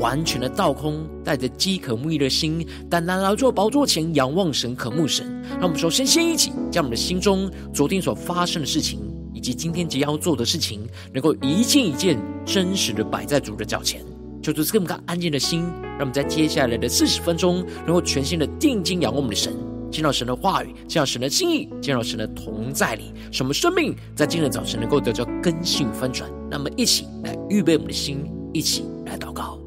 完全的倒空，带着饥渴慕义的心，单单来到宝座前仰望神、渴慕神。让我们首先先一起将我们的心中昨天所发生的事情，以及今天即将要做的事情，能够一件一件真实的摆在主的脚前，求主赐给我们个安静的心，让我们在接下来的四十分钟，能够全心的定睛仰望我们的神。见到神的话语，见到神的心意，见到神的同在里，使我们生命在今日早晨能够得到更新翻转。那么，一起来预备我们的心，一起来祷告。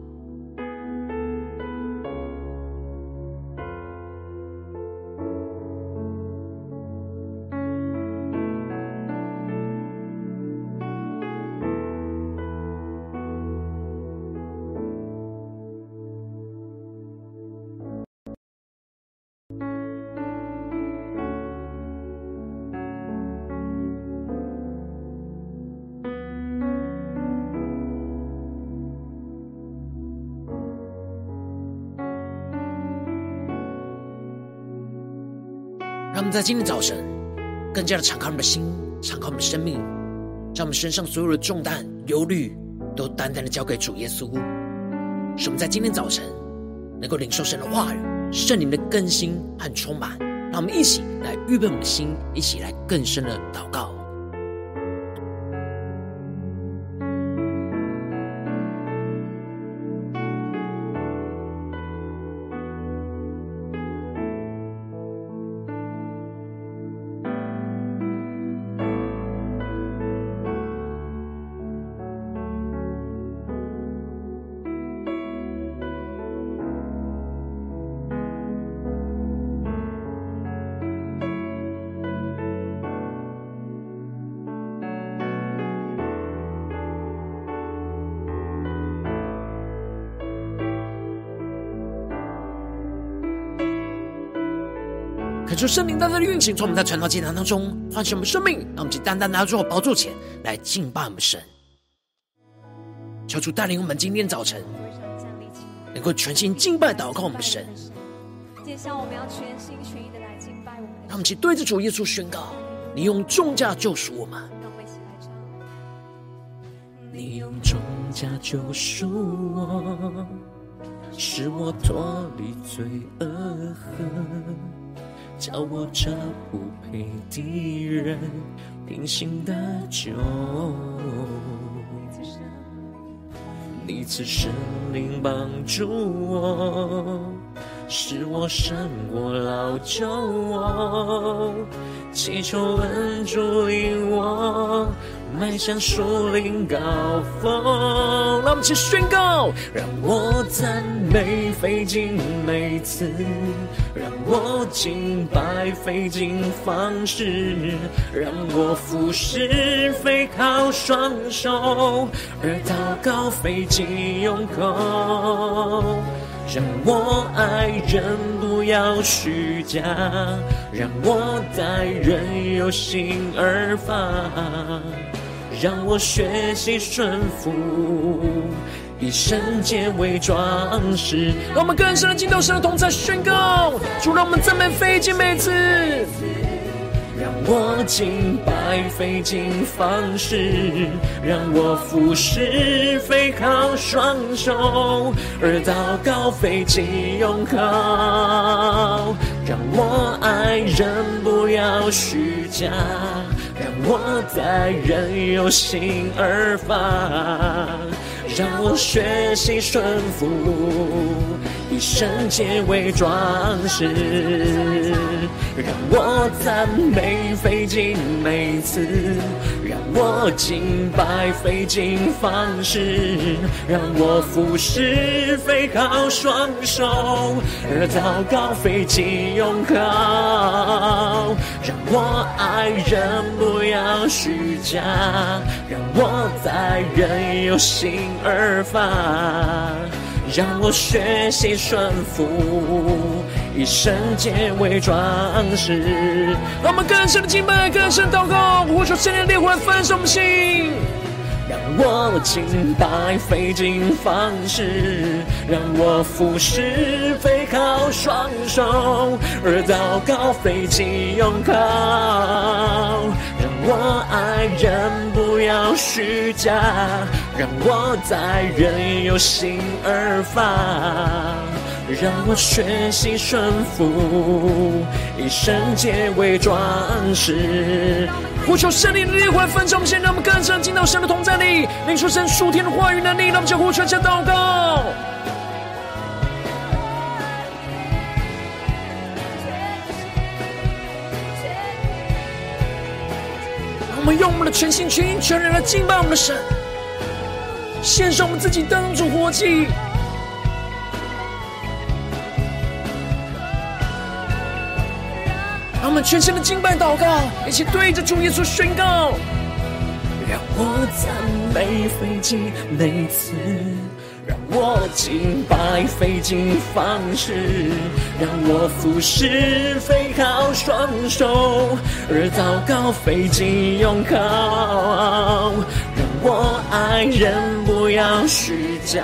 在今天早晨更加的敞开我们的心，敞开我们的生命，将我们身上所有的重担、忧虑都单单的交给主耶稣。使我们在今天早晨能够领受神的话语、圣灵的更新和充满。让我们一起来预备我们的心，一起来更深的祷告。求圣灵单单的运行，从我们在传道祭坛当中唤醒我们生命，让我们去单单拿住宝座前来敬拜我们神。求主带领我们今天早晨能够全心敬拜祷告我们的神。接下来我们要全心全意的来敬拜我们。让我们去对着主耶稣宣告：你用重价救赎我们。让我们一起来唱。你用重价救赎我，使我脱离罪恶恨。叫我这不配的人平行的酒，你赐圣灵帮助我，使我胜过老旧我，祈求恩主引我。迈向树林高峰，让我们一起宣告，让我赞美费尽每次，让我敬拜费尽方式，让我服侍非靠双手，而祷告费尽用口，让我爱人不要虚假，让我待人有心而发。让我学习顺服，以圣洁为装饰。让我们更深的敬拜神的同在宣告，主让我们赞美费尽每次，让我敬拜费尽方式，让我服侍非靠双手，而祷告费尽用口，让我爱人不要虚假。我在任由心而发，让我学习顺服，以圣洁为装饰，让我赞美费尽每次，让我敬拜费尽方式，让我服侍费好双手，而祷告费尽用口，让我爱人不要虚假，让我待人有心而发。让我学习顺服，以圣洁为装饰。让我们更深的敬拜，更深祷告，呼求圣灵的烈火来焚烧我们心。让我敬拜费尽方式，让我服侍背靠双手，而祷告费尽用靠。我爱人不要虚假，让我在人有心而发。让我学习顺服，以圣洁为装饰。呼求圣灵的烈火焚烧我们，先让我们更深进到神的同在里，领受神属天的话语能力。让我们将呼求、加祷告。用我们的全心全意全人来敬拜我们的神，献上我们自己当主活祭。我们全心的敬拜祷告，一起对着主耶稣宣告：让我赞美飞机每次，让我敬拜费尽方式，让我服侍费好双手，而祷告费尽用口，让我爱人不要虚假，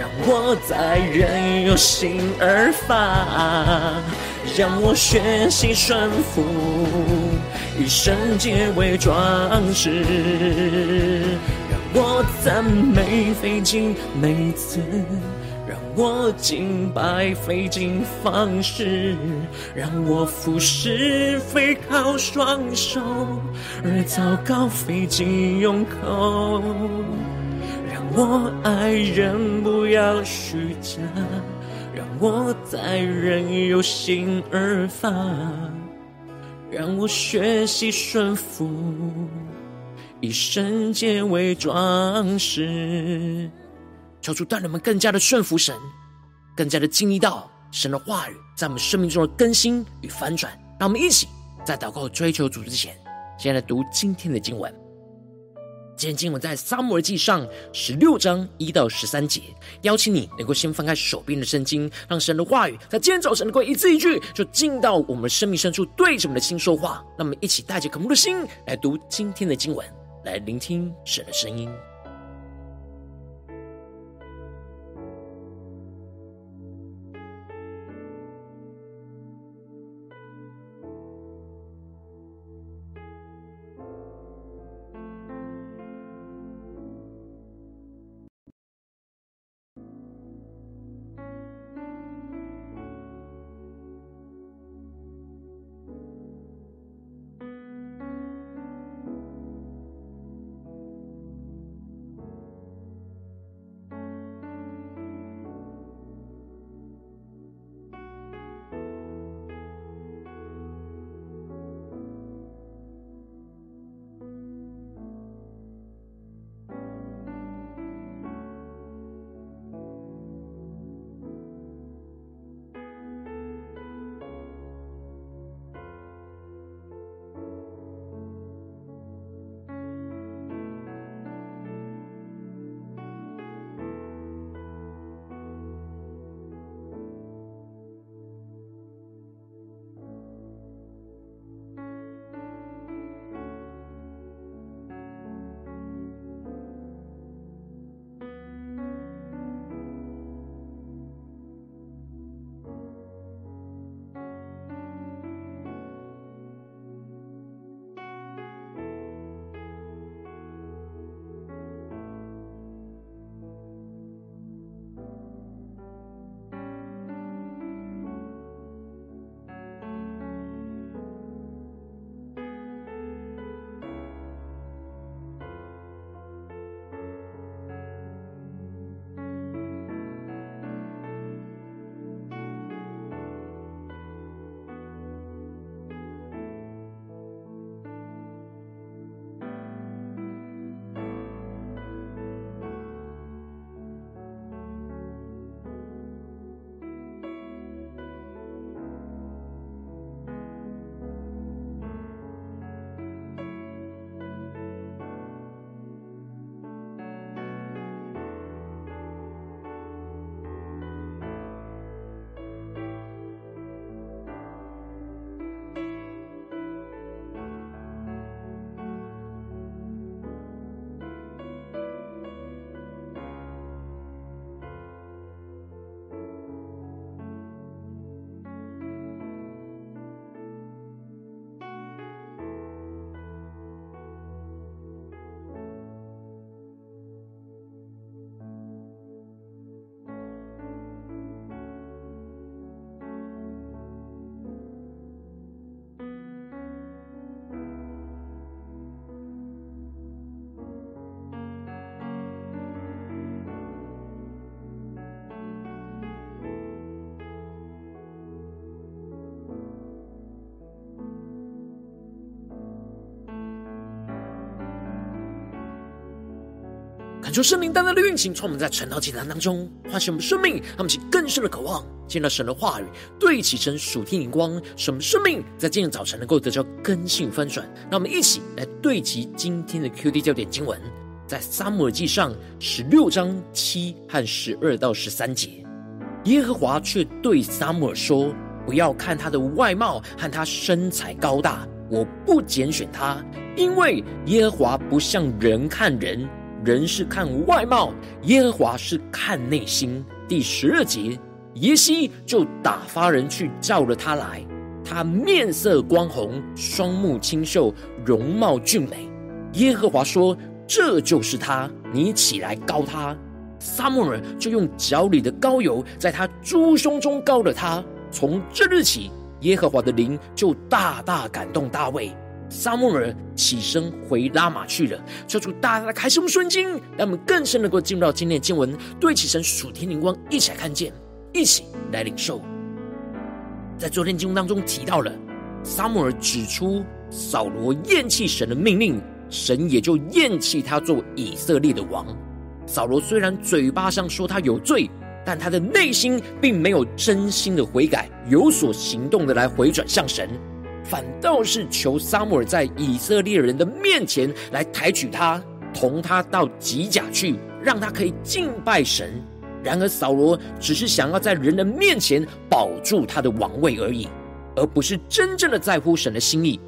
让我在人有心而发。让我学习顺服，以圣洁为装饰。我赞美费尽每次，让我敬拜费尽方式，让我服侍费靠双手，而祷告费尽用口。让我爱人不要虚假。让我在人有心而发，让我学习顺服，以圣洁为装饰。求主带领们更加的顺服神，更加的经历到神的话语在我们生命中的更新与翻转。让我们一起在祷告追求主之前，先来读今天的经文。今天经文在撒母耳记上十六章一到十三节，邀请你能够先翻开手边的圣经，让神的话语在今天早晨能够一字一句，就进到我们生命深处，对着我们的心说话。让我们一起带着渴慕的心来读今天的经文，来聆听神的声音。求圣灵单单的运行，从我们在晨祷祭坛当中唤醒我们生命，让我们起更深的渴望，见到神的话语，对齐神属天眼光，使我们生命在今天早晨能够得到更新翻转。让我们一起来对齐今天的 QD 焦点经文，在撒母耳记上十六章七和十二到十三节。耶和华却对撒母耳说：“不要看他的外貌和他身材高大，我不拣选他，因为耶和华不像人看人。”人是看外貌，耶和华是看内心。第十二节，耶西就打发人去召了他来，他面色光红，双目清秀，容貌俊美。耶和华说：“这就是他，你起来膏他。”撒母耳就用脚里的膏油在他猪胸中膏了他。从这日起，耶和华的灵就大大感动大卫。撒母耳起身回拉玛去了。求主大大的开示我们顺经，让我们更深能够进入到今天的经文，对起神属天灵光，一起来看见，一起来领受。在昨天经文当中提到了，撒母耳指出扫罗厌弃神的命令，神也就厌弃他做以色列的王。扫罗虽然嘴巴上说他有罪，但他的内心并没有真心的悔改，有所行动的来回转向神。反倒是求撒母耳在以色列人的面前来抬举他，同他到吉甲去，让他可以敬拜神。然而扫罗只是想要在人的面前保住他的王位而已，而不是真正的在乎神的心意。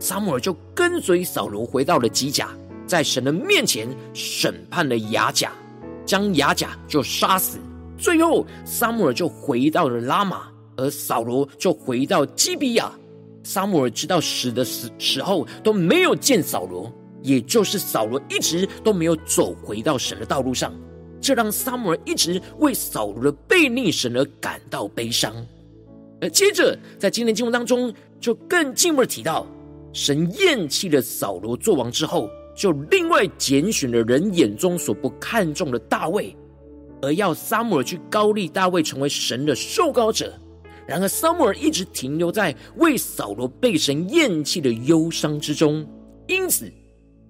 撒母耳就跟随扫罗回到了吉甲，在神的面前审判了亚甲，将亚甲就杀死。最后撒母耳就回到了拉玛，而扫罗就回到基比亚。撒母耳直到死的时时候都没有见扫罗，也就是扫罗一直都没有走回到神的道路上，这让撒母耳一直为扫罗的背逆神而感到悲伤。而接着在今天经文当中，就更进一步的提到，神厌弃了扫罗作王之后，就另外拣选了人眼中所不看重的大卫，而要撒母耳去膏立大卫成为神的受膏者。然而，撒母耳一直停留在为扫罗被神厌弃的忧伤之中。因此，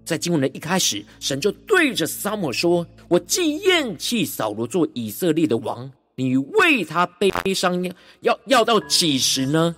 在经文的一开始，神就对着撒母耳说：“我既厌弃扫罗做以色列的王，你为他悲伤要要到几时呢？”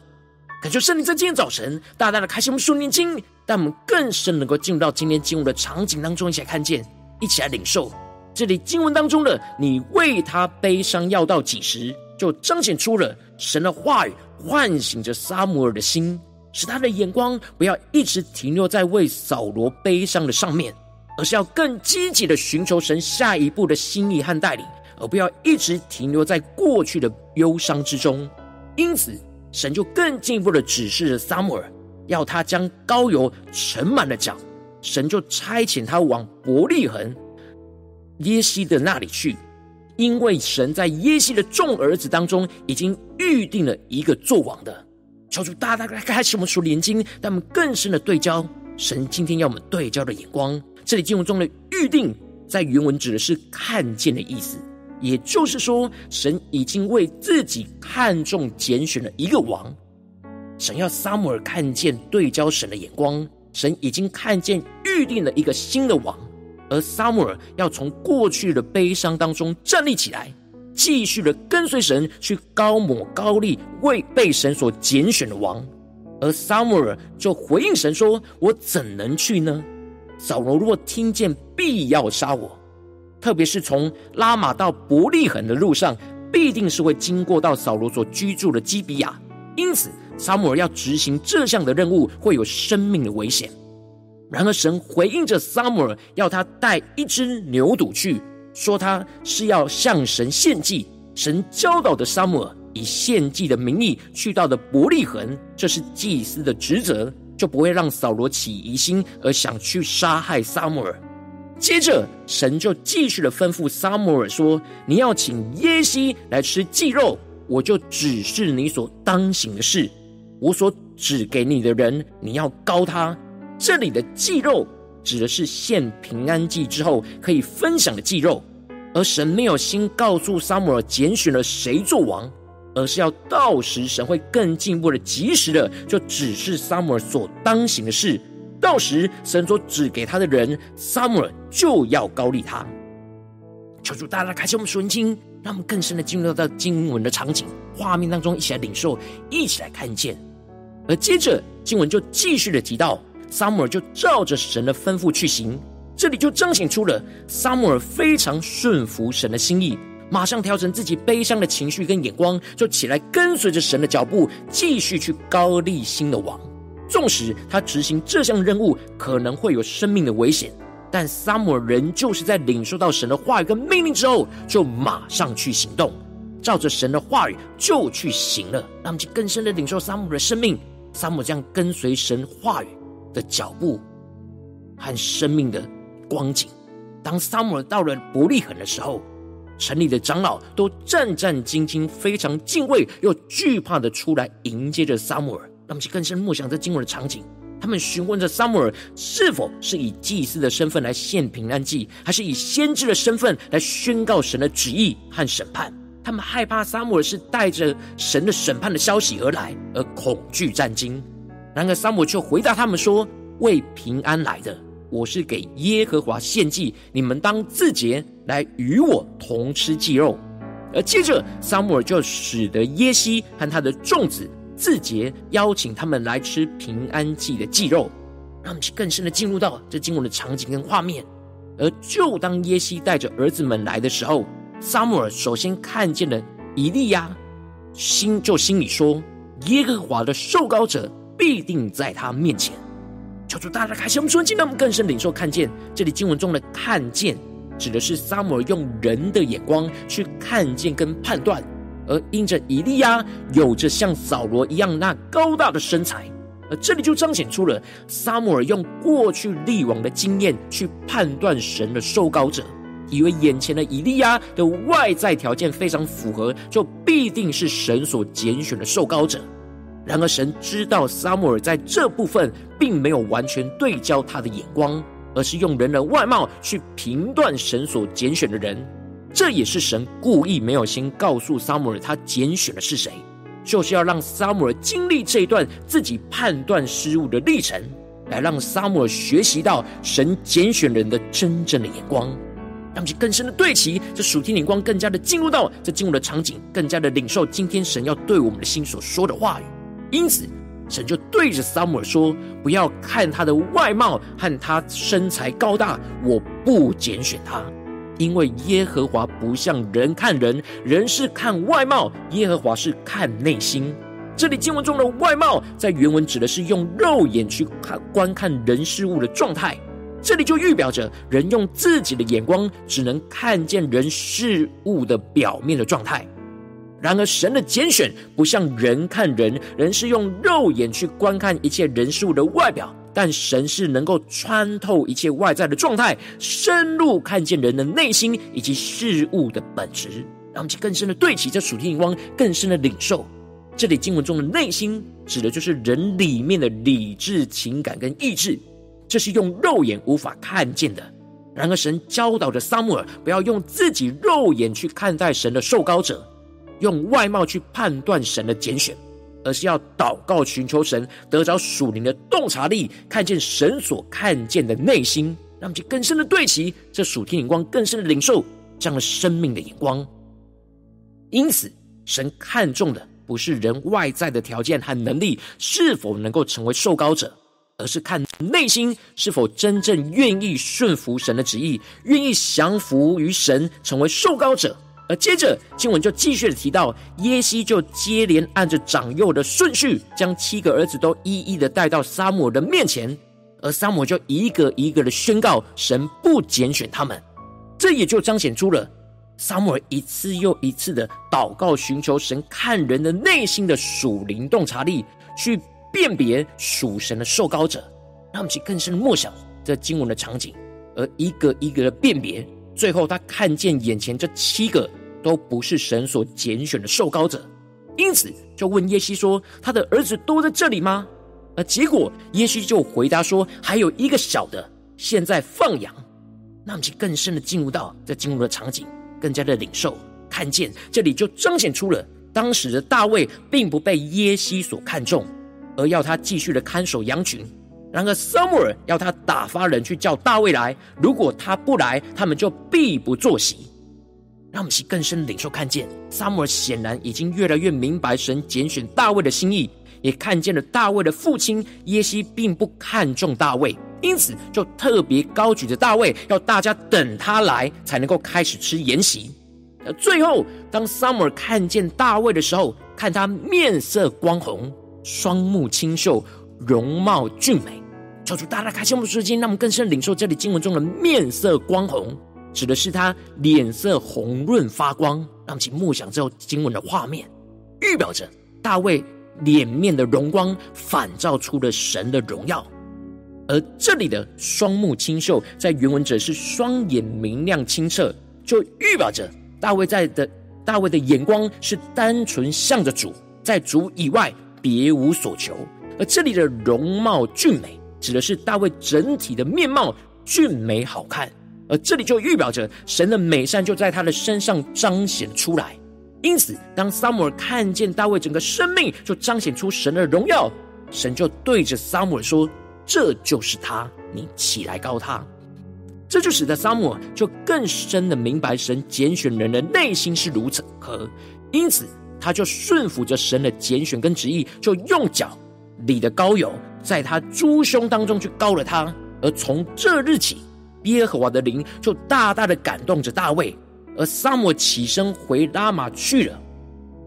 感谢圣灵在今天早晨大大的开启我们属灵经，但我们更深能够进入到今天经文的场景当中，一起来看见，一起来领受这里经文当中的“你为他悲伤要到几时”。就彰显出了神的话语，唤醒着撒母耳的心，使他的眼光不要一直停留在为扫罗悲伤的上面，而是要更积极的寻求神下一步的心意和带领，而不要一直停留在过去的忧伤之中。因此，神就更进一步的指示着撒母耳，要他将膏油盛满了脚，神就差遣他往伯利恒耶西的那里去。因为神在耶西的众儿子当中已经预定了一个做王的，求主大大来开始我们属灵经，让我们更深的对焦神今天要我们对焦的眼光。这里经文中的预定，在原文指的是看见的意思，也就是说，神已经为自己看中拣选了一个王。神要撒母耳看见对焦神的眼光，神已经看见预定了一个新的王。而撒母耳要从过去的悲伤当中站立起来，继续的跟随神去膏抹高立为被神所拣选的王。而撒母耳就回应神说：“我怎能去呢？扫罗若听见，必要杀我。特别是从拉玛到伯利恒的路上，必定是会经过到扫罗所居住的基比亚。因此，撒母耳要执行这项的任务，会有生命的危险。”然而，神回应着撒母耳，要他带一只牛犊去，说他是要向神献祭。神教导的撒母耳以献祭的名义去到的伯利恒，这是祭司的职责，就不会让扫罗起疑心而想去杀害撒母耳。接着，神就继续的吩咐撒母耳说：“你要请耶西来吃祭肉，我就指示你所当行的事。我所指给你的人，你要高他。”这里的祭肉指的是献平安祭之后可以分享的祭肉，而神没有先告诉撒母耳拣选了谁做王，而是要到时神会更进一步的及时的就指示撒母耳所当行的事，到时神所指给他的人，撒母耳就要高立他。求主大大开启我们属灵经，让我们更深的进入到经文的场景画面当中，一起来领受，一起来看见。而接着经文就继续的提到，撒母耳就照着神的吩咐去行。这里就彰显出了撒母耳非常顺服神的心意，马上调整自己悲伤的情绪跟眼光，就起来跟随着神的脚步，继续去高立新的王。纵使他执行这项任务可能会有生命的危险，但撒母耳仍旧是在领受到神的话语跟命令之后，就马上去行动，照着神的话语就去行了。让我们去更深的领受撒母耳的生命，撒母耳这样跟随神话语的脚步和生命的。光景，当撒母耳到了伯利恒的时候，城里的长老都战战兢兢、非常敬畏又惧怕的出来迎接着撒母耳。那么，去更深默想这经文的场景，他们询问着撒母耳是否是以祭司的身份来献平安祭，还是以先知的身份来宣告神的旨意和审判。他们害怕撒母耳是带着神的审判的消息而来，而恐惧战惊。然而，撒母耳却回答他们说：“为平安来的。”我是给耶和华献祭，你们当自洁来与我同吃祭肉。而接着，撒母耳就使得耶西和他的众子自洁，邀请他们来吃平安祭的祭肉，让们去更深的进入到这经文的场景跟画面。而就当耶西带着儿子们来的时候，撒母耳首先看见了以利亚，心就心里说：耶和华的受膏者必定在他面前。求主大大开心我们属灵，让我们更深领受看见。这里经文中的“看见”指的是撒母耳用人的眼光去看见跟判断，而因着以利亚有着像扫罗一样那高大的身材，而这里就彰显出了撒母耳用过去历往的经验去判断神的受膏者，以为眼前的以利亚的外在条件非常符合，就必定是神所拣选的受膏者。然而，神知道撒母耳在这部分并没有完全对焦他的眼光，而是用人的外貌去评断神所拣选的人。这也是神故意没有先告诉撒母耳他拣选的是谁，就是要让撒母耳经历这一段自己判断失误的历程，来让撒母耳学习到神拣选人的真正的眼光，让其更深的对齐这属天眼光，更加的进入到这进入的场景，更加的领受今天神要对我们的心所说的话语。因此，神就对着撒母耳说：“不要看他的外貌和他身材高大，我不拣选他，因为耶和华不像人看人，人是看外貌，耶和华是看内心。”这里经文中的外貌，在原文指的是用肉眼去看观看人事物的状态，这里就预表着人用自己的眼光，只能看见人事物的表面的状态。然而，神的拣选不像人看人，人是用肉眼去观看一切人事物的外表，但神是能够穿透一切外在的状态，深入看见人的内心以及事物的本质，让我们更深的对齐这属天眼光，更深的领受。这里经文中的内心，指的就是人里面的理智、情感跟意志，这是用肉眼无法看见的。然而，神教导着撒母耳，不要用自己肉眼去看待神的受膏者。用外貌去判断神的拣选，而是要祷告寻求神，得着属灵的洞察力，看见神所看见的内心，让其更深的对齐这属天眼光，更深的领受这样的生命的眼光。因此，神看重的不是人外在的条件和能力是否能够成为受膏者，而是看内心是否真正愿意顺服神的旨意，愿意降服于神，成为受膏者。而接着经文就继续的提到，耶西就接连按着长幼的顺序，将七个儿子都一一的带到撒母耳的面前，而撒母耳就一个一个的宣告神不拣选他们。这也就彰显出了撒母耳一次又一次的祷告，寻求神看人的内心的属灵洞察力，去辨别属神的受膏者，让我们去更深的默想这经文的场景，而一个一个的辨别。最后，他看见眼前这七个都不是神所拣选的受膏者，因此就问耶西说：“他的儿子都在这里吗？”而结果耶西就回答说：“还有一个小的，现在放羊。”那我们就更深的进入到这进入的场景，更加的领受，看见这里就彰显出了当时的大卫并不被耶西所看重，而要他继续的看守羊群。然而，撒母尔要他打发人去叫大卫来，如果他不来，他们就必不坐席。让我们去更深领受看见，撒母耳显然已经越来越明白神拣选大卫的心意，也看见了大卫的父亲耶西并不看重大卫，因此就特别高举着大卫，要大家等他来才能够开始吃筵席。而最后，当撒母耳看见大卫的时候，看他面色光红，双目清秀，容貌俊美，求主大大开启我们的眼睛，让我们更深领受这里经文中的面色光红。指的是他脸色红润发光，让其默想之后经文的画面，预表着大卫脸面的荣光反照出了神的荣耀。而这里的双目清秀，在原文则是双眼明亮清澈，就预表着大卫在的大卫的眼光是单纯向着主，在主以外别无所求。而这里的容貌俊美，指的是大卫整体的面貌俊美好看。而这里就预表着神的美善就在他的身上彰显出来，因此当撒母耳看见大卫整个生命就彰显出神的荣耀，神就对着撒母耳说：“这就是他，你起来膏他。”这就使得撒母耳就更深的明白神拣选人的内心是如此何，因此他就顺服着神的拣选跟旨意，就用脚里的膏油在他猪胸当中去膏了他，而从这日起。耶和华的灵就大大的感动着大卫，而撒母起身回拉玛去了。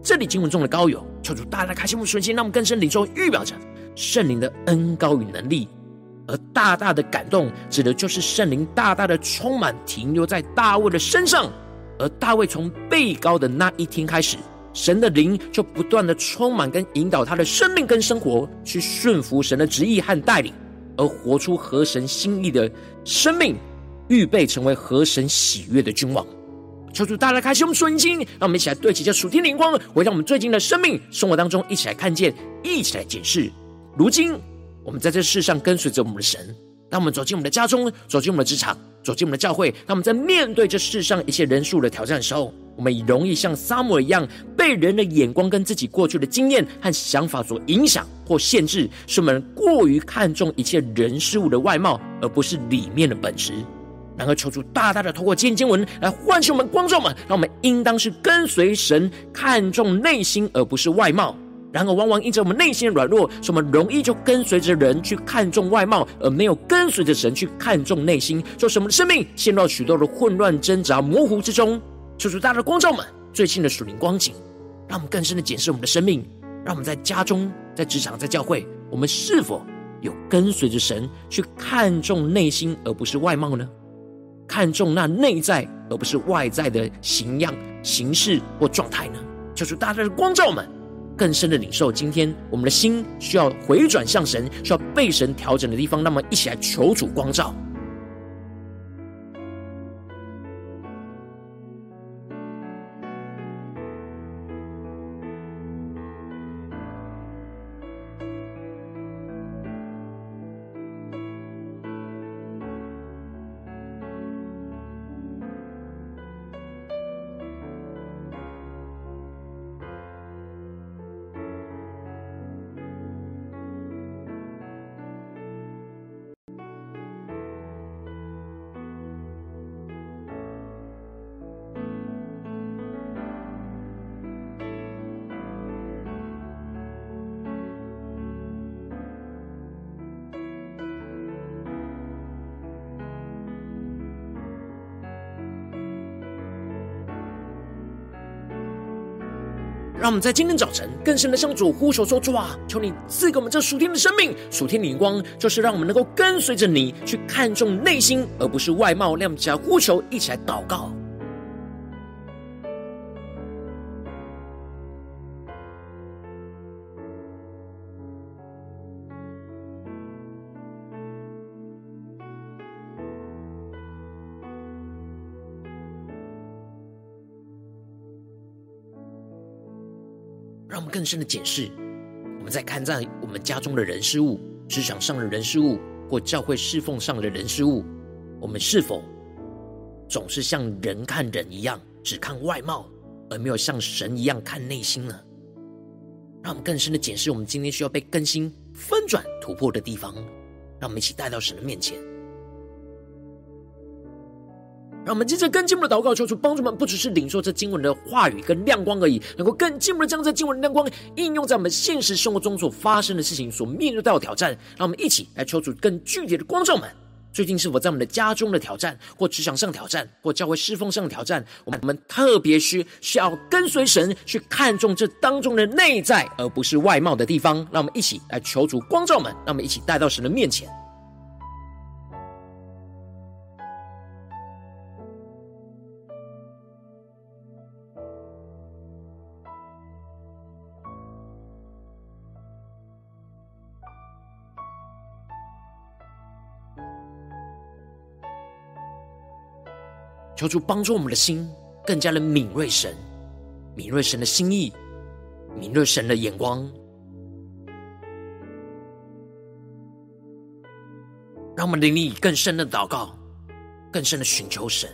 这里经文中的高友，求主大大开启我们的心，让我们更深领受，预表着圣灵的恩高与能力；而大大的感动，指的就是圣灵大大的充满，停留在大卫的身上。而大卫从被高的那一天开始，神的灵就不断的充满跟引导他的生命跟生活，去顺服神的旨意和带领。而活出合神心意的生命，预备成为合神喜悦的君王。求主大家开启我们属灵心，让我们一起来对齐这属天灵光，回到我们最近的生命生活当中，一起来看见，一起来检视。如今我们在这世上跟随着我们的神，当我们走进我们的家中，走进我们的职场，走进我们的教会，当我们在面对这世上一切人数的挑战的时候，我们容易像撒母一样，被人的眼光跟自己过去的经验和想法所影响或限制，使我们过于看重一切人事物的外貌，而不是里面的本质。然而，求主大大的透过今天经文来唤醒我们观众们，让我们应当是跟随神，看重内心，而不是外貌。然而，往往因着我们内心的软弱，使我们容易就跟随着人去看重外貌，而没有跟随着神去看重内心，就使我们的生命陷入许多的混乱、挣扎、模糊之中。求主大的光照们最近的属灵光景，让我们更深的检视我们的生命，让我们在家中、在职场、在教会，我们是否有跟随着神去看重内心，而不是外貌呢？看重那内在，而不是外在的形样、形式或状态呢？求主大大的光照们更深的领受，今天我们的心需要回转向神，需要被神调整的地方，那么一起来求主光照。让我们在今天早晨更深的向主呼求说：“主啊，求你赐给我们这属天的生命、属天的灵光，就是让我们能够跟随着你去看重内心，而不是外貌。”让我们一起来呼求，一起来祷告。更深的检视，我们在看在我们家中的人事物、职场上的人事物，或教会侍奉上的人事物，我们是否总是像人看人一样，只看外貌，而没有像神一样看内心呢？让我们更深的检视，我们今天需要被更新、翻转、突破的地方。让我们一起带到神的面前。让我们接着更进一步的祷告，求主帮助我们，不只是领受这经文的话语跟亮光而已，能够更进一步的将这经文的亮光应用在我们现实生活中所发生的事情、所面对到的挑战。让我们一起来求主更具体的光照们。最近是否在我们的家中的挑战，或职场上挑战，或教会侍奉上的挑战？我们我们特别需需要跟随神去看重这当中的内在，而不是外貌的地方。让我们一起来求主光照们，让我们一起带到神的面前。求主帮助我们的心更加的敏锐神，敏锐神的心意，敏锐神的眼光，让我们灵里更深的祷告，更深的寻求神。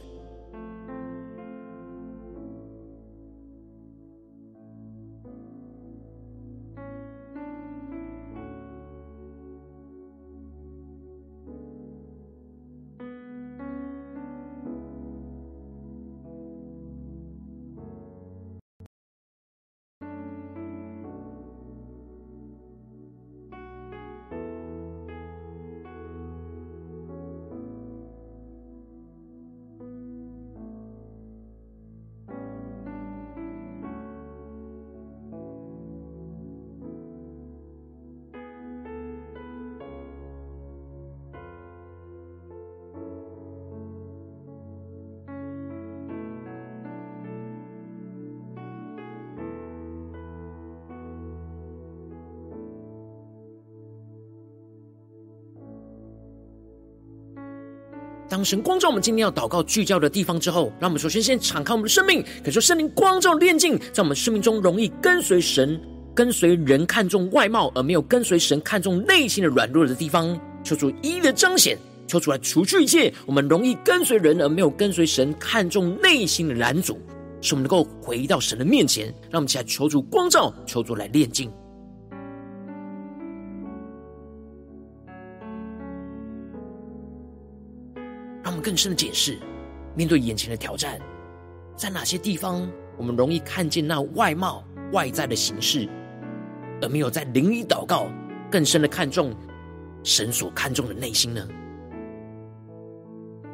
当神光照我们今天要祷告聚焦的地方之后，让我们首先先敞开我们的生命，感受圣灵光照的炼净，在我们生命中容易跟随神、跟随人看重外貌而没有跟随神看重内心的软弱的地方，求主一一的彰显，求主来除去一切我们容易跟随人而没有跟随神看重内心的拦阻，使我们能够回到神的面前，让我们起来求主光照，求主来炼净。更深的解释，面对眼前的挑战，在哪些地方我们容易看见那外貌、外在的形式，而没有在灵里祷告，更深的看重神所看重的内心呢？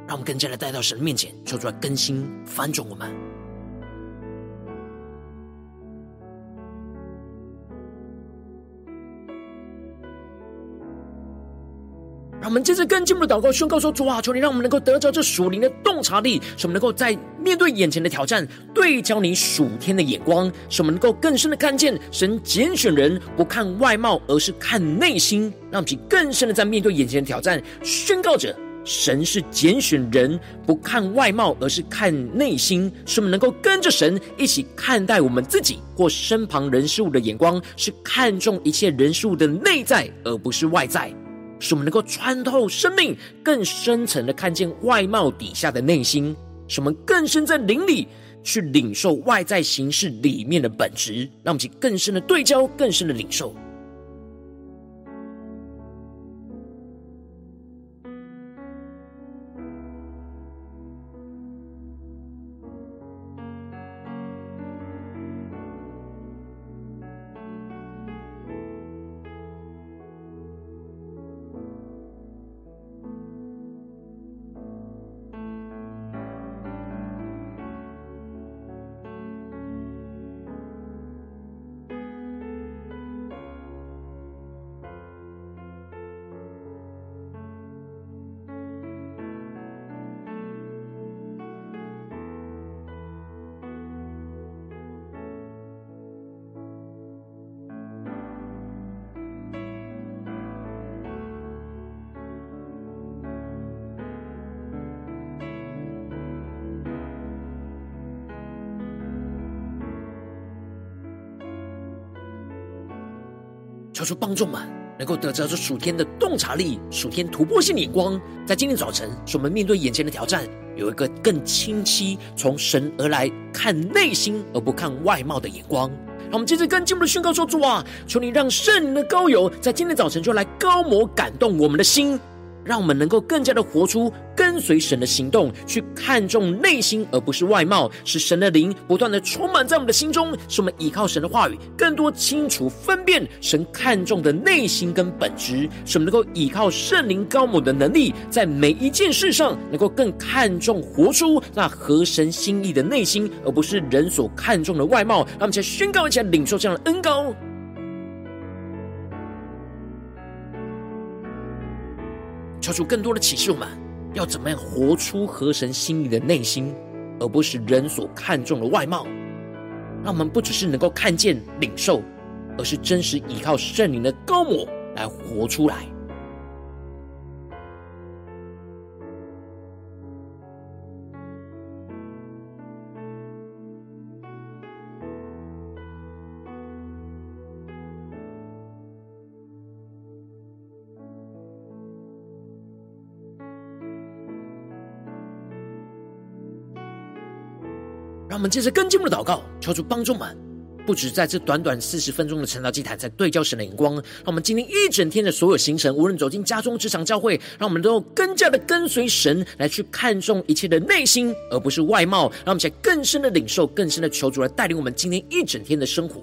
让我们更加的带到神面前，求主来更新、翻转我们。我们接着更进一步的祷告，宣告说：“主啊，求你让我们能够得着这属灵的洞察力，使我们能够在面对眼前的挑战，对焦你属天的眼光，使我们能够更深的看见神拣选人不看外貌，而是看内心。让我们更深的在面对眼前的挑战，宣告着神是拣选人不看外貌，而是看内心。使我们能够跟着神一起看待我们自己或身旁人事物的眼光，是看重一切人事物的内在，而不是外在。”使我们能够穿透生命，更深层的看见外貌底下的内心；使我们更深在灵里去领受外在形式里面的本质，让我们去更深的对焦，更深的领受。求帮助们能够得着这属天的洞察力、属天突破性眼光，在今天早晨，使我们面对眼前的挑战，有一个更清晰从神而来看内心而不看外貌的眼光。让我们接着跟进一步的宣告说：主啊，求你让圣灵的膏油在今天早晨就来高摩感动我们的心，让我们能够更加的活出跟随神的行动，去看重内心而不是外貌，使神的灵不断的充满在我们的心中，使我们依靠神的话语，更多清楚分辨神看重的内心跟本质，使我们能够依靠圣灵高某的能力，在每一件事上能够更看重活出那合神心意的内心，而不是人所看重的外貌。让我们一起来宣告，一下领受这样的恩膏。求主更多的启示我们，要怎么样活出合神心意的内心，而不是人所看重的外貌。让我们不只是能够看见领受，而是真实依靠圣灵的高我来活出来。我们接着跟进一步的祷告，求主帮助我们，不止在这短短四十分钟的晨祷祭坛，在对焦神的眼光，让我们今天一整天的所有行程，无论走进家中、职场、教会，让我们都更加的跟随神，来去看重一切的内心，而不是外貌。让我们在更深的领受、更深的求主来带领我们今天一整天的生活。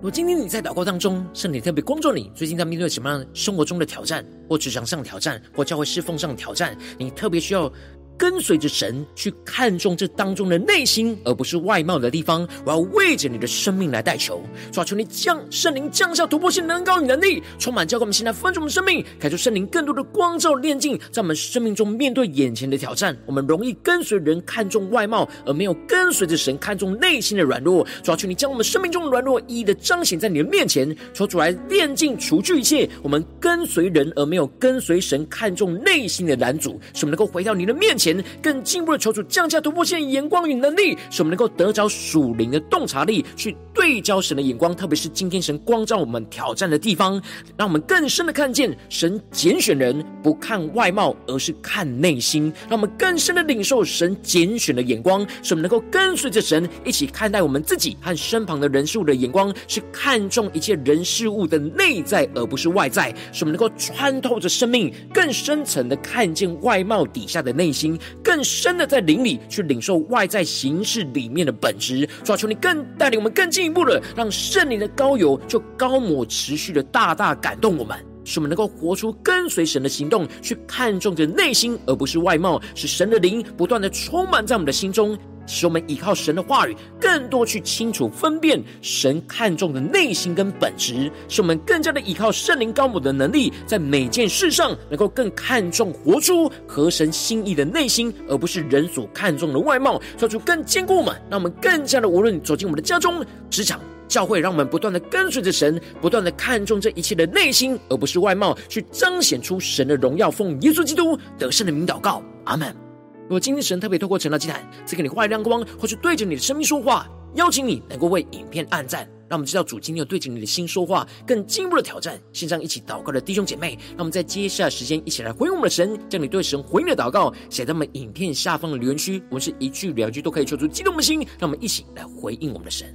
如果今天你在祷告当中，圣灵特别光照你，最近在面对什么样生活中的挑战，或职场上的挑战，或教会侍奉上的挑战，你特别需要跟随着神去看重这当中的内心，而不是外貌的地方。我要为着你的生命来代求，抓求你将圣灵降下突破性能高与能力，充满教灌我们现在分盛我们生命，开出圣灵更多的光照炼净，在我们生命中面对眼前的挑战，我们容易跟随人看重外貌，而没有跟随着神看重内心的软弱。抓求你将我们生命中的软弱一一的彰显在你的面前，求主来炼净除去一切我们跟随人而没有跟随神看重内心的拦阻，使我们能够回到你的面前。更进一步的求主降下突破线眼光与能力，使我们能够得着属灵的洞察力，去对焦神的眼光。特别是今天神光照我们挑战的地方，让我们更深的看见神拣选人不看外貌，而是看内心。让我们更深的领受神拣选的眼光，使我们能够跟随着神一起看待我们自己和身旁的人事物的眼光，是看重一切人事物的内在，而不是外在。使我们能够穿透着生命，更深层的看见外貌底下的内心。更深的在灵里去领受外在形式里面的本质，主啊，求你更带领我们更进一步的，让圣灵的高油就高抹持续的大大感动我们，使我们能够活出跟随神的行动，去看重着内心而不是外貌，使神的灵不断的充满在我们的心中。使我们依靠神的话语，更多去清楚分辨神看重的内心跟本质；使我们更加的依靠圣灵高母的能力，在每件事上能够更看重活出合神心意的内心，而不是人所看重的外貌，做出更坚固我们，让我们更加的无论走进我们的家中、职场、教会，让我们不断的跟随着神，不断的看重这一切的内心，而不是外貌，去彰显出神的荣耀。奉耶稣基督得胜的名祷告，阿门。如果今天神特别透过晨祷祭坛赐给你画一亮光，或是对着你的生命说话，邀请你能够为影片按赞，让我们知道主今天有对着你的心说话，更进一步的挑战。线上一起祷告的弟兄姐妹，让我们在接下来时间一起来回应我们的神，将你对神回应的祷告写在我们影片下方的留言区。我们是一句两句都可以求出激动的心，让我们一起来回应我们的神。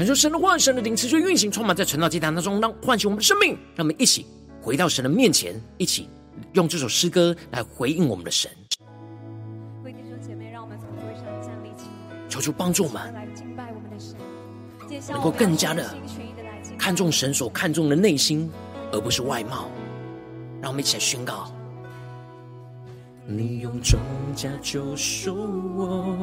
感受神的话，神的灵持续运行，充满在晨祷祭坛当中，让唤醒我们的生命。让我们一起回到神的面前，一起用这首诗歌来回应我们的神。为弟兄姐妹，让我们从座位上站立起来，求主帮助我们，来敬拜我们的神，能够更加的看重神所看重的内心，而不是外貌。让我们一起来宣告：你用重价救赎我。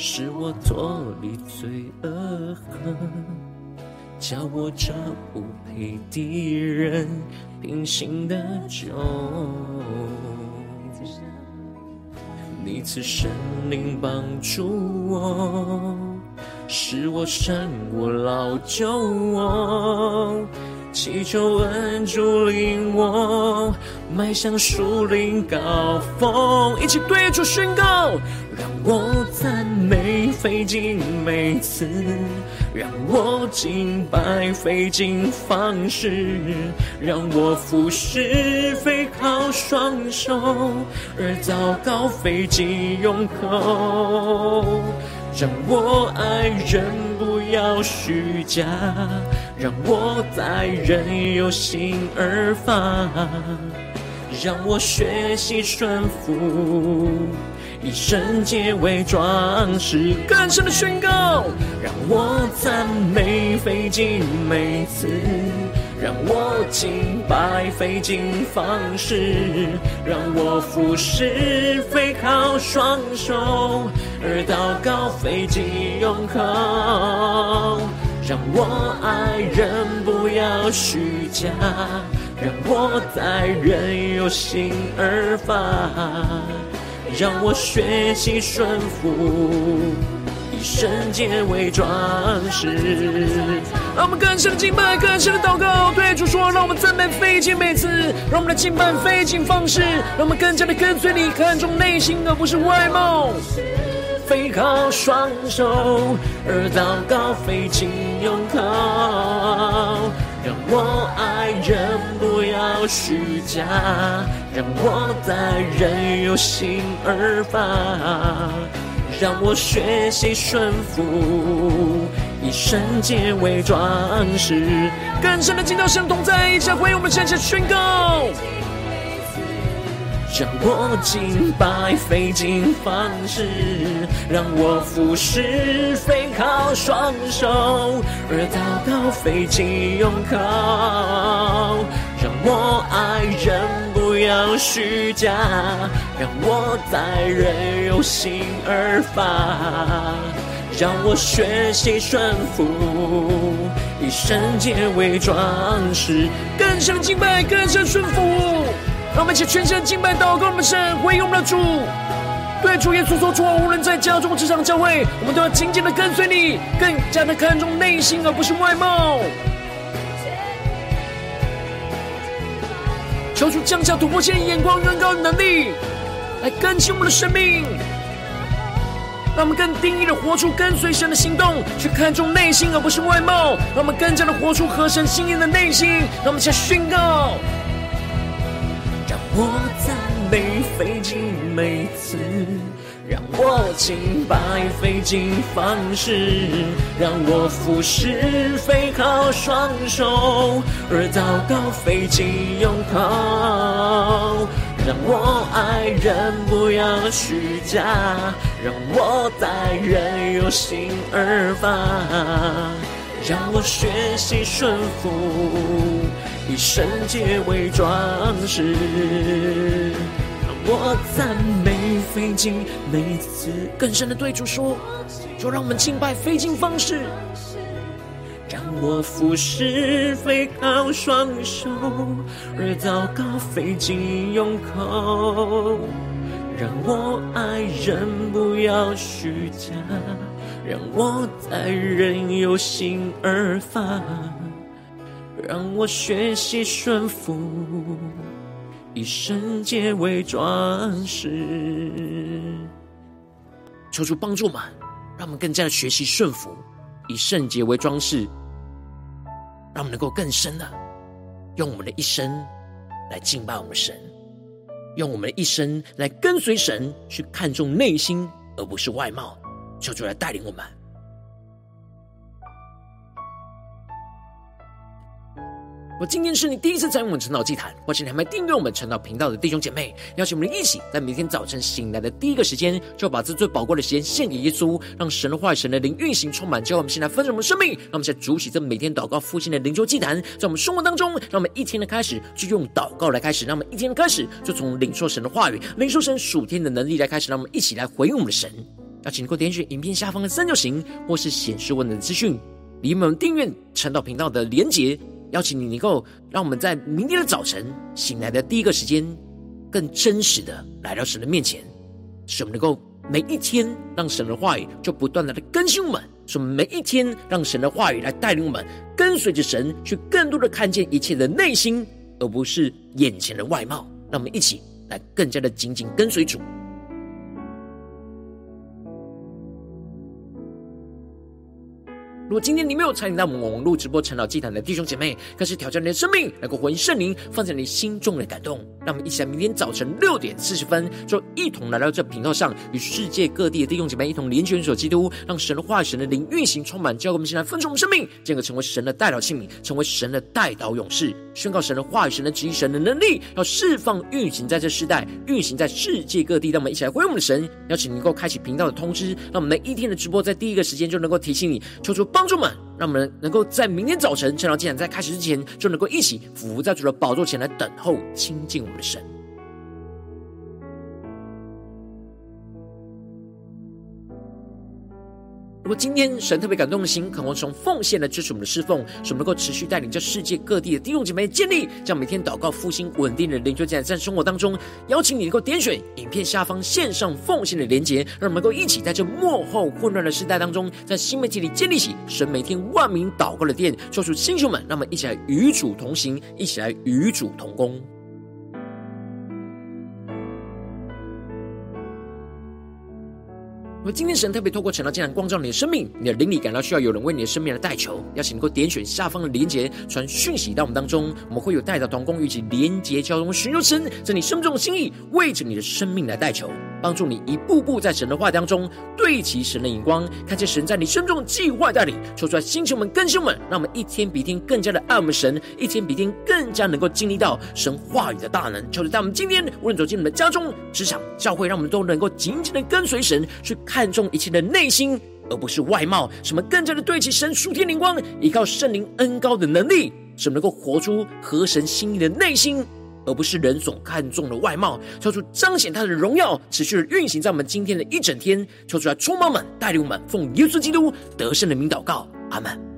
是我脱离罪恶恨，叫我这无配的人平心的救。你赐圣灵帮助我，使我胜过老旧我。祈求恩主领我迈向树林高峰，一起对主宣告，让我赞美费尽每次，让我敬拜费尽方式，让我服侍非靠双手，而祷告费尽用口。让我爱人不要虚假，让我待人有心而发，让我学习顺服，以圣洁为装饰。更深的宣告，让我赞美费尽每次。让我敬拜费尽方式，让我服侍非靠双手，而祷告费尽用口。让我爱人不要虚假，让我待人有心而发，让我学习顺服。以圣洁为装饰，让我们更深的敬拜，更深的祷告，对主说，让我们赞美费尽每次，让我们的敬拜费尽方式，让我们更加的跟随你，看重内心而不是外貌，非靠双手而祷告费尽用口，让我爱人不要虚假，让我待人有心而发。让我学习顺服，以圣洁为装饰。更深的敬到神同在，一起回我们圣洁宣告。让我敬拜费尽方式，让我服侍非靠双手，而祷告费尽用口。让我爱人不要虚假，让我在人有心而发，让我学习顺服，以圣洁为装饰。更深敬拜，更深顺服，让我们一起全身敬拜祷告我们神，回应我们的主。对主耶稣说：“主啊，无论在家中、职场、教会，我们都要紧紧的跟随你，更加的看重内心，而不是外貌。”求主降下突破性眼光、更高的能力，来更新我们的生命，让我们更定义的活出跟随神的行动，去看重内心而不是外貌，让我们更加的活出合神心意的内心。让我们先宣告：让我赞美费尽每次。让我敬拜费尽方式，让我服侍非靠双手，而祷告费尽用口。让我爱人不要虚假，让我待人有心而发，让我学习顺服，以圣洁为装饰。我赞美飞进每次更深的对主说，就让我们敬拜飞进方式，让我俯视飞高双手，而祷告飞进胸口，让我爱人不要虚假，让我在人有心而发，让我学习顺服。以圣洁为装饰，求主帮助我们，让我们更加的学习顺服，以圣洁为装饰，让我们能够更深的用我们的一生来敬拜我们神，用我们的一生来跟随神，去看重内心而不是外貌。求主来带领我们。我今天是你第一次参与我们晨祷祭坛，或是你还没订阅我们晨祷频道的弟兄姐妹，邀请我们一起在每天早晨醒来的第一个时间，就把这最宝贵的时间献给耶稣，让神的话语、神的灵运行充满，教我们现在分享我们生命。让我们在主起这每天祷告复兴的灵修祭坛，在我们生活当中，让我们一天的开始就用祷告来开始，让我们一天的开始就从领受神的话语、领受神属天的能力来开始，让我们一起来回应我们的神。邀请你给我点选影片下方的三角形，或是显示文字的资讯，里面有订阅晨祷频道的连结。邀请你能够让我们在明天的早晨醒来的第一个时间，更真实的来到神的面前，使我们能够每一天让神的话语就不断的来更新我们，使我们每一天让神的话语来带领我们，跟随着神去更多的看见一切的内心，而不是眼前的外貌。让我们一起来更加的紧紧跟随主。如果今天你没有参与到我们网络直播陈老祭坛的弟兄姐妹，更是挑战你的生命，能够回应圣灵放在你心中的感动。让我们一起来，明天早晨六点四十分，就一同来到这频道上，与世界各地的弟兄姐妹一同联结所基督，让神的话语、神的灵运行充满，教给我们现在分盛我们。生命，进而成为神的代祷器皿，成为神的代祷勇士，宣告神的话语、神的旨意、神的能力，要释放运行在这世代，运行在世界各地。让我们一起来回应我们。的神，邀请能够开启频道的通知，让我们每一天的直播在第一个时间就能够提醒你，求主帮助们，让我们能够在明天早晨晨祷祭坛在开始之前，就能够一起伏在主的宝座前来等候亲近我们的神。如果今天神特别感动的心，渴望从奉献来支持我们的侍奉，使我们能够持续带领这世界各地的弟兄姐妹建立，这样每天祷告复兴稳定的灵修祭坛，在生活当中，邀请你能够点选影片下方线上奉献的连结，让我们能够一起在这幕后混乱的时代当中，在新媒体里建立起神每天万名祷告的殿，说出弟兄们，让我们一起来与主同行，一起来与主同工。今天神特别透过晨祷祭坛光照你的生命，你的灵里感到需要有人为你的生命来代求，邀请能够点选下方的连结，传讯息到我们当中，我们会有代祷同工与其连结交通，寻求神在你生命中的心意，为着你的生命来代求，帮助你一步步在神的话当中对齐神的眼光，看见神在你生命中的计划带领，求出来星球们、更新们，让我们一天比一天更加的爱我们神，一天比一天更加能够经历到神话语的大能。求主在我们今天无论走进你们家中、职场、教会，让我们都能够紧紧的跟随神去看。看重一切的内心，而不是外貌。什么更加的对齐神属天灵光，依靠圣灵恩高的能力，什么能够活出合神心意的内心，而不是人所看重的外貌。求主彰显他的荣耀，持续的运行在我们今天的一整天。求主来充满们，带领我们，奉耶稣基督得胜的名祷告，阿门。